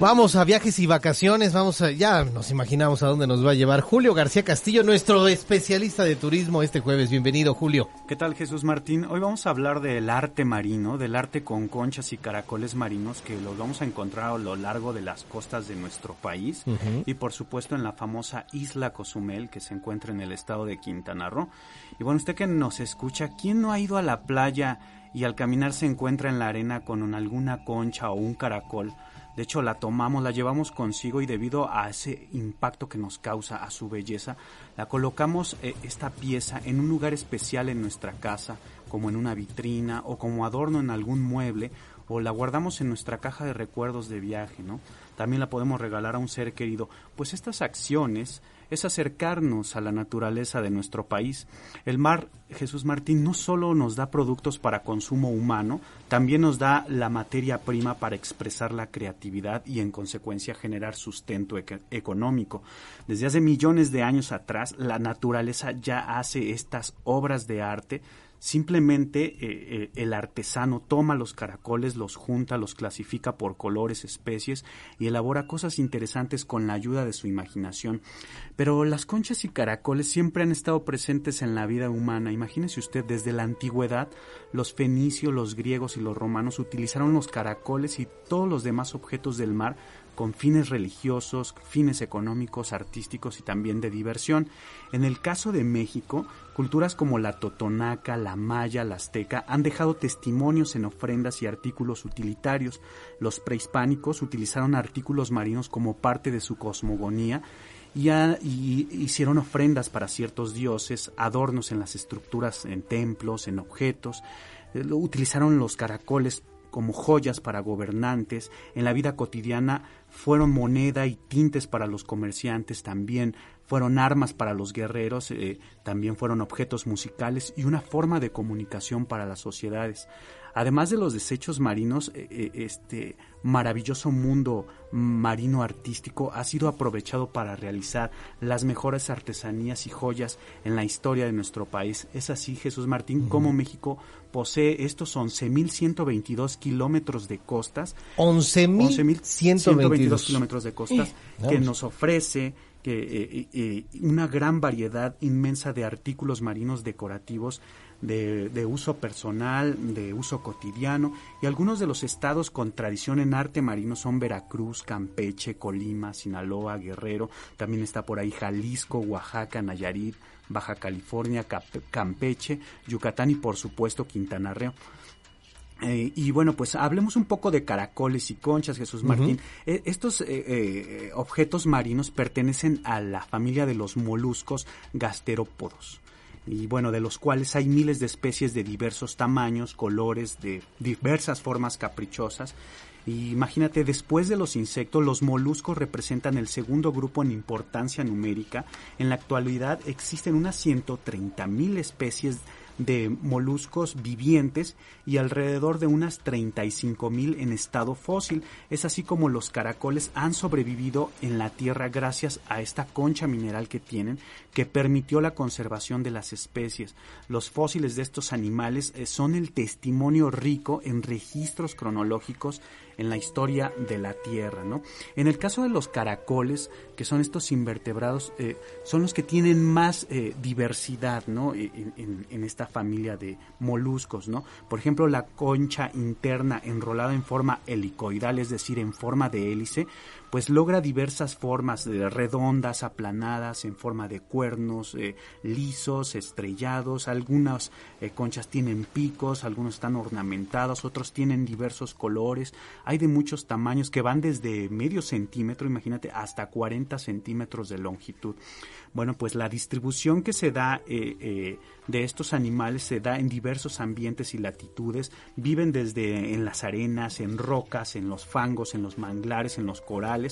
Vamos a viajes y vacaciones, vamos a, ya nos imaginamos a dónde nos va a llevar Julio García Castillo, nuestro especialista de turismo este jueves. Bienvenido, Julio. ¿Qué tal, Jesús Martín? Hoy vamos a hablar del arte marino, del arte con conchas y caracoles marinos que los vamos a encontrar a lo largo de las costas de nuestro país y por supuesto en la famosa isla Cozumel que se encuentra en el estado de Quintana Roo. Y bueno, usted que nos escucha, ¿quién no ha ido a la playa y al caminar se encuentra en la arena con alguna concha o un caracol? De hecho, la tomamos, la llevamos consigo y debido a ese impacto que nos causa, a su belleza, la colocamos eh, esta pieza en un lugar especial en nuestra casa, como en una vitrina o como adorno en algún mueble, o la guardamos en nuestra caja de recuerdos de viaje, ¿no? También la podemos regalar a un ser querido. Pues estas acciones es acercarnos a la naturaleza de nuestro país. El mar, Jesús Martín, no solo nos da productos para consumo humano, también nos da la materia prima para expresar la creatividad y en consecuencia generar sustento económico. Desde hace millones de años atrás, la naturaleza ya hace estas obras de arte Simplemente eh, eh, el artesano toma los caracoles, los junta, los clasifica por colores, especies y elabora cosas interesantes con la ayuda de su imaginación. Pero las conchas y caracoles siempre han estado presentes en la vida humana. Imagínese usted, desde la antigüedad, los fenicios, los griegos y los romanos utilizaron los caracoles y todos los demás objetos del mar con fines religiosos, fines económicos, artísticos y también de diversión. En el caso de México, culturas como la totonaca, la maya, la azteca han dejado testimonios en ofrendas y artículos utilitarios. Los prehispánicos utilizaron artículos marinos como parte de su cosmogonía y, y, hicieron ofrendas para ciertos dioses, adornos en las estructuras, en templos, en objetos. Eh, utilizaron los caracoles como joyas para gobernantes, en la vida cotidiana fueron moneda y tintes para los comerciantes también, fueron armas para los guerreros, eh, también fueron objetos musicales y una forma de comunicación para las sociedades. Además de los desechos marinos, eh, eh, este maravilloso mundo marino artístico ha sido aprovechado para realizar las mejores artesanías y joyas en la historia de nuestro país. Es así, Jesús Martín, como México posee estos 11.122 kilómetros de costas. 11.122 kilómetros de costas que nos ofrece que, eh, una gran variedad inmensa de artículos marinos decorativos de, uso personal, de uso cotidiano, y algunos de los estados con tradición en arte marino son Veracruz, Campeche, Colima, Sinaloa, Guerrero, también está por ahí Jalisco, Oaxaca, Nayarit, Baja California, Campeche, Yucatán y por supuesto Quintana Roo. Eh, y bueno, pues hablemos un poco de caracoles y conchas, Jesús Martín. Eh, estos eh, objetos marinos pertenecen a la familia de los moluscos gasterópodos y bueno, de los cuales hay miles de especies de diversos tamaños, colores, de diversas formas caprichosas. Y imagínate, después de los insectos, los moluscos representan el segundo grupo en importancia numérica. En la actualidad existen unas 130 mil especies de moluscos vivientes y alrededor de unas 35 mil en estado fósil. Es así como los caracoles han sobrevivido en la Tierra gracias a esta concha mineral que tienen que permitió la conservación de las especies. Los fósiles de estos animales eh, son el testimonio rico en registros cronológicos en la historia de la Tierra, ¿no? En el caso de los caracoles, que son estos invertebrados, eh, son los que tienen más eh, diversidad, ¿no? E, en, en, esta familia de moluscos, ¿no? Por ejemplo, la concha interna enrolada en forma helicoidal, es decir, en forma de hélice, pues logra diversas formas de redondas, aplanadas, en forma de cuernos, eh, lisos, estrellados. Algunas eh, conchas tienen picos, algunos están ornamentados, otros tienen diversos colores. Hay de muchos tamaños que van desde medio centímetro, imagínate, hasta 40 centímetros de longitud. Bueno, pues la distribución que se da eh, de estos animales se da en diversos ambientes y latitudes. Viven desde en las arenas, en rocas, en los fangos, en los manglares, en los corales.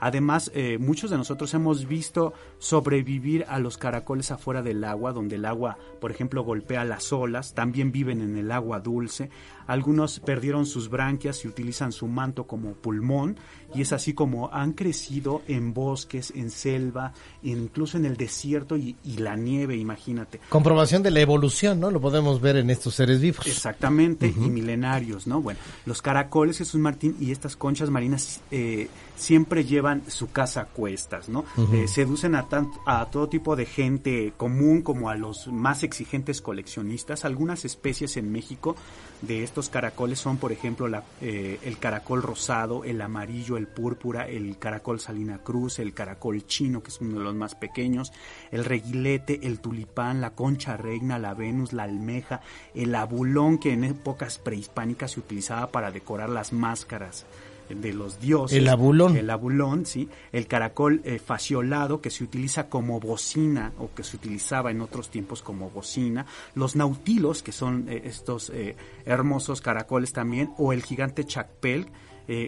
Además, eh, muchos de nosotros hemos visto sobrevivir a los caracoles afuera del agua, donde el agua, por ejemplo, golpea las olas. También viven en el agua dulce. Algunos perdieron sus branquias y utilizan su manto como pulmón. Y es así como han crecido en bosques, en selva, incluso en el desierto y, la nieve, imagínate. Comprobación de la evolución, ¿no? Lo podemos ver en estos seres vivos. Exactamente, y milenarios, ¿no? Bueno, los caracoles, Jesús Martín, y estas conchas marinas eh, siempre llevan su casa a cuestas, ¿no? Eh, seducen a, a todo tipo de gente común como a los más exigentes coleccionistas. Algunas especies en México de estos caracoles son, por ejemplo, la, eh, el caracol rosado, el amarillo, el púrpura, el caracol salina cruz, el caracol chino, que es uno de los más pequeños, el reguilete, el tulipán, la concha reina, la venus, la almeja, el abulón, que en épocas prehispánicas se utilizaba para decorar las máscaras de los dioses. El abulón. El abulón, sí. El caracol eh, faciolado que se utiliza como bocina o que se utilizaba en otros tiempos como bocina. Los nautilos, que son eh, estos eh, hermosos caracoles también. O el gigante chacpel.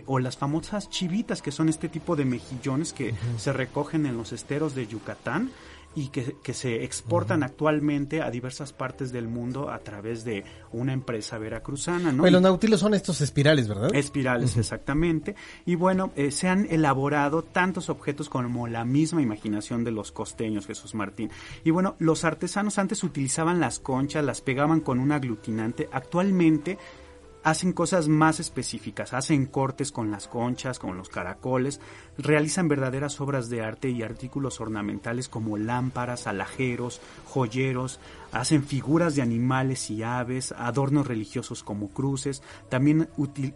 o las famosas chivitas, que son este tipo de mejillones que se recogen en los esteros de Yucatán y que, se exportan actualmente a diversas partes del mundo a través de una empresa veracruzana. ¿no? los nautilos son estos espirales, ¿verdad? Espirales, exactamente. Y bueno, eh, se han elaborado tantos objetos como la misma imaginación de los costeños, Jesús Martín. Y bueno, los artesanos antes utilizaban las conchas, las pegaban con un aglutinante. Actualmente hacen cosas más específicas, hacen cortes con las conchas, con los caracoles, realizan verdaderas obras de arte y artículos ornamentales como lámparas, alajeros, joyeros, hacen figuras de animales y aves, adornos religiosos como cruces, también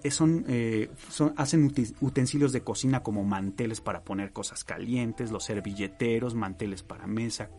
eh, son, eh, son, hacen utensilios de cocina como manteles para poner cosas calientes, los servilleteros, manteles para mesa,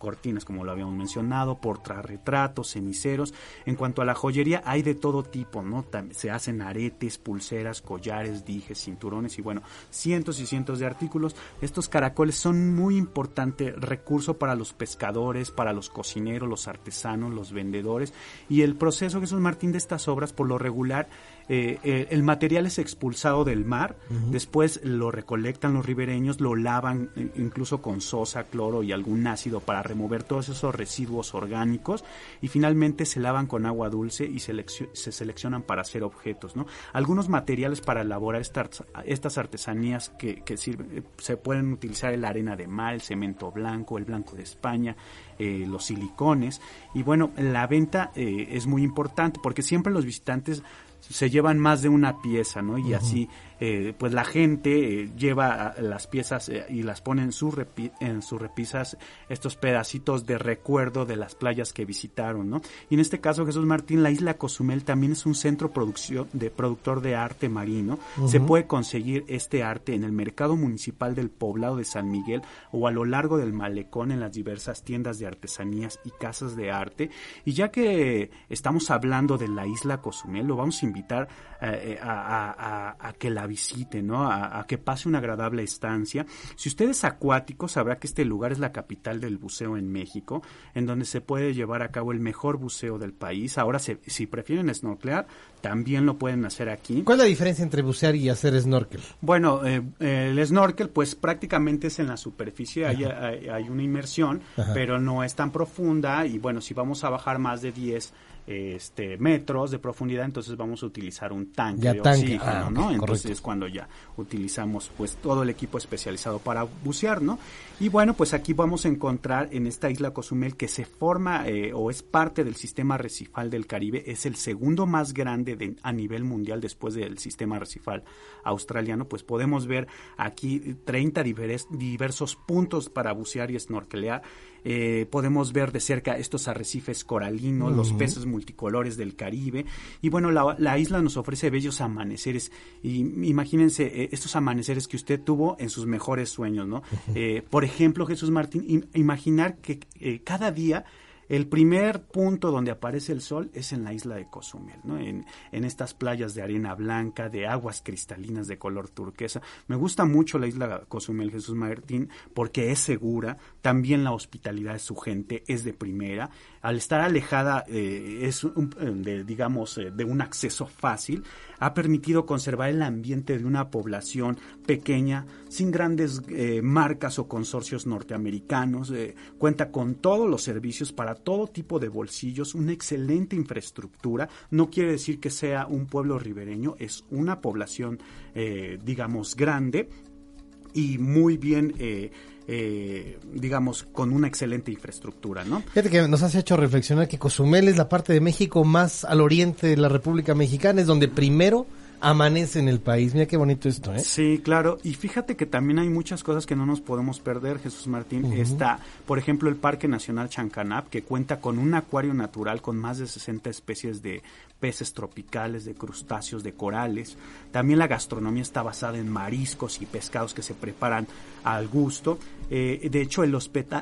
cortinas, como lo habíamos mencionado, portarretratos, ceniceros. En cuanto a la joyería, hay de todo tipo, ¿no? Se hacen aretes, pulseras, collares, dijes, cinturones y bueno, cientos y cientos de artículos. Estos caracoles son muy importante recurso para los pescadores, para los cocineros, los artesanos, los vendedores. Y el proceso, Jesús Martín, de estas obras, por lo regular, eh, eh, el material es expulsado del mar, después lo recolectan los ribereños, lo lavan eh, incluso con sosa, cloro y algún ácido para remover todos esos residuos orgánicos y finalmente se lavan con agua dulce y se seleccionan para hacer objetos. ¿no? Algunos materiales para elaborar estas, estas artesanías que, que sirven, se pueden utilizar la arena de mar, el cemento blanco, el blanco de España, los silicones y bueno, la venta es muy importante porque siempre los visitantes se llevan más de una pieza, ¿no? Y así eh, pues la gente eh, lleva las piezas eh, y las pone en, su en sus repisas estos pedacitos de recuerdo de las playas que visitaron, ¿no? Y en este caso, Jesús Martín, la isla Cozumel también es un centro producción, de productor de arte marino. Se puede conseguir este arte en el mercado municipal del poblado de San Miguel o a lo largo del malecón en las diversas tiendas de artesanías y casas de arte. Y ya que estamos hablando de la isla Cozumel, lo vamos a invitar a, a que la visite, ¿no? A, que pase una agradable estancia. Si usted es acuático, sabrá que este lugar es la capital del buceo en México, en donde se puede llevar a cabo el mejor buceo del país. Ahora, si prefieren snorkelear, también lo pueden hacer aquí. ¿Cuál es la diferencia entre bucear y hacer snorkel? Bueno, eh, el snorkel, pues prácticamente es en la superficie, hay, hay, una inmersión, pero no es tan profunda y bueno, si vamos a bajar más de 10 este, metros de profundidad, entonces vamos a utilizar un tanque de oxígeno, ah, ¿no? Entonces es cuando ya utilizamos pues todo el equipo especializado para bucear, ¿no? Y bueno, pues aquí vamos a encontrar en esta isla Cozumel que se forma eh, o es parte del sistema recifal del Caribe, es el segundo más grande de, a nivel mundial después del sistema recifal australiano, pues podemos ver aquí 30 diversos puntos para bucear y snorkelear eh, podemos ver de cerca estos arrecifes coralinos, los peces multicolores del Caribe. Y bueno, la, isla nos ofrece bellos amaneceres. Y imagínense eh, estos amaneceres que usted tuvo en sus mejores sueños, ¿no? Eh, por ejemplo, Jesús Martín, imaginar que cada día el primer punto donde aparece el sol es en la isla de Cozumel, ¿no? en, estas playas de arena blanca, de aguas cristalinas de color turquesa. Me gusta mucho la isla Cozumel, Jesús Martín, porque es segura, también la hospitalidad de su gente es de primera. Al estar alejada, eh, es de, digamos, eh, de un acceso fácil, ha permitido conservar el ambiente de una población pequeña, sin grandes eh, marcas o consorcios norteamericanos, cuenta con todos los servicios para todo tipo de bolsillos, una excelente infraestructura. No quiere decir que sea un pueblo ribereño, es una población, eh, digamos, grande y muy bien eh, eh, digamos, con una excelente infraestructura, ¿no? Fíjate que nos has hecho reflexionar que Cozumel es la parte de México más al oriente de la República Mexicana, es donde primero amanece en el país. Mira qué bonito esto, ¿eh? Sí, claro. Y fíjate que también hay muchas cosas que no nos podemos perder, Jesús Martín. Está, por ejemplo, el Parque Nacional Chancanap, que cuenta con un acuario natural con más de 60 especies de peces tropicales, de crustáceos, de corales. También la gastronomía está basada en mariscos y pescados que se preparan al gusto. Eh, de hecho, el,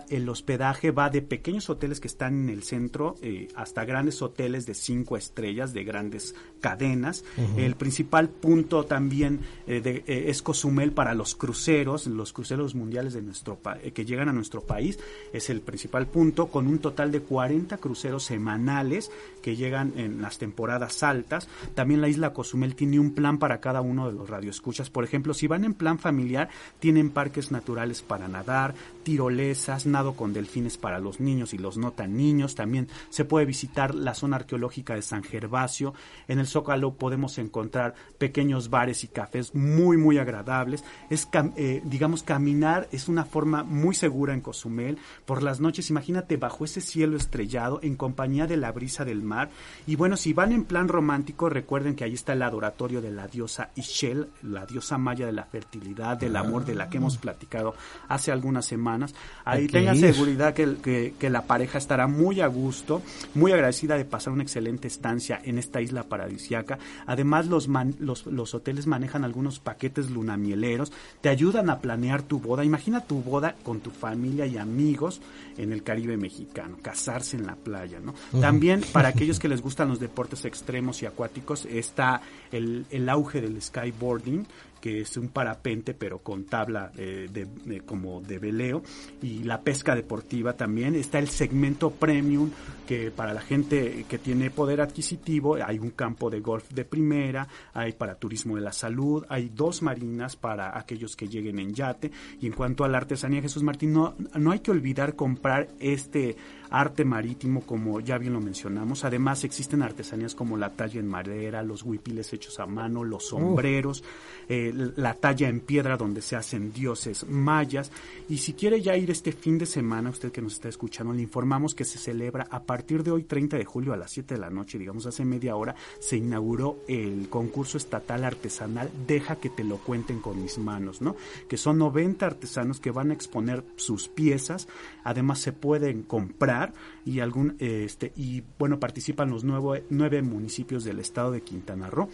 el, hospedaje va de pequeños hoteles que están en el centro eh, hasta grandes hoteles de cinco estrellas, de grandes cadenas. El principal punto también eh, de, es Cozumel para los cruceros, los cruceros mundiales de nuestro que llegan a nuestro país. Es el principal punto con un total de 40 cruceros semanales que llegan en las temporadas altas. También la isla Cozumel tiene un plan para cada uno de los radioescuchas. Por ejemplo, si van en plan familiar, tienen parques naturales para nadar, tirolesas, nado con delfines para los niños y los no tan niños. También se puede visitar la zona arqueológica de San Gervasio. En el Zócalo podemos encontrar pequeños bares y cafés muy, muy agradables. Es, eh, digamos, caminar es una forma muy segura en Cozumel. Por las noches, imagínate bajo ese cielo estrellado en compañía de la brisa del mar y bueno, si van en plan romántico, recuerden que ahí está el adoratorio de la diosa Ishel, la diosa maya de la fertilidad, del amor, de la que hemos platicado hace algunas semanas. Ahí tengan seguridad que, que, la pareja estará muy a gusto, muy agradecida de pasar una excelente estancia en esta isla paradisiaca. Además, los, los, los hoteles manejan algunos paquetes lunamieleros, te ayudan a planear tu boda. Imagina tu boda con tu familia y amigos en el Caribe mexicano, casarse en la playa, ¿no? También para aquellos que les gustan los deportes extremos y acuáticos, está el, el auge del skyboarding, que es un parapente pero con tabla de, como de veleo. Y la pesca deportiva también. Está el segmento premium que para la gente que tiene poder adquisitivo hay un campo de golf de primera hay para turismo de la salud hay dos marinas para aquellos que lleguen en yate. Y en cuanto a la artesanía Jesús Martín no, no hay que olvidar comprar este arte marítimo como ya bien lo mencionamos. Además existen artesanías como la talla en madera los huipiles hechos a mano los sombreros eh, la talla en piedra donde se hacen dioses mayas. Y si quiere ya ir este fin de semana, usted que nos está escuchando, le informamos que se celebra a partir de hoy, 30 de julio a las 7 de la noche, digamos hace media hora, se inauguró el concurso estatal artesanal Deja que te lo cuenten con mis manos, ¿no? Que son 90 artesanos que van a exponer sus piezas, además se pueden comprar y algún este y bueno participan los nueve, nueve municipios del estado de Quintana Roo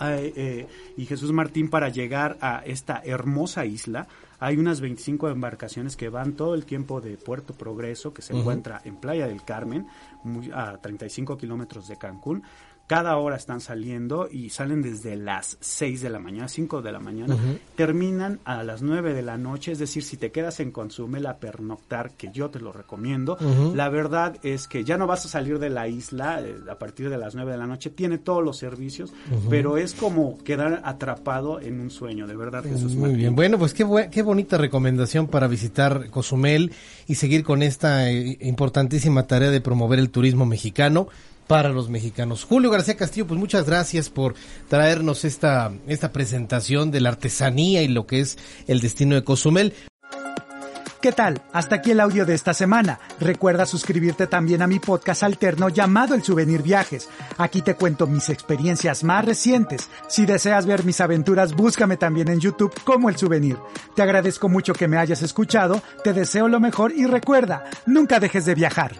eh, y Jesús Martín para llegar a esta hermosa isla hay unas 25 embarcaciones que van todo el tiempo de Puerto Progreso, que se encuentra en Playa del Carmen, muy, a 35 kilómetros de Cancún, cada hora están saliendo y salen desde las 6 de la mañana, 5 de la mañana, terminan a las 9 de la noche, es decir, si te quedas en Consumel a pernoctar, que yo te lo recomiendo, la verdad es que ya no vas a salir de la isla eh, a partir de las 9 de la noche, tiene todos los servicios, pero es como quedar atrapado en un sueño, de verdad, Jesús Muy bien, bueno, pues qué, qué bonita recomendación para visitar Cozumel y seguir con esta eh, importantísima tarea de promover el turismo mexicano para los mexicanos. Julio García Castillo, pues muchas gracias por traernos esta, esta presentación de la artesanía y lo que es el destino de Cozumel. ¿Qué tal? Hasta aquí el audio de esta semana. Recuerda suscribirte también a mi podcast alterno llamado El Souvenir Viajes. Aquí te cuento mis experiencias más recientes. Si deseas ver mis aventuras, búscame también en YouTube como El Souvenir. Te agradezco mucho que me hayas escuchado, te deseo lo mejor y recuerda, nunca dejes de viajar.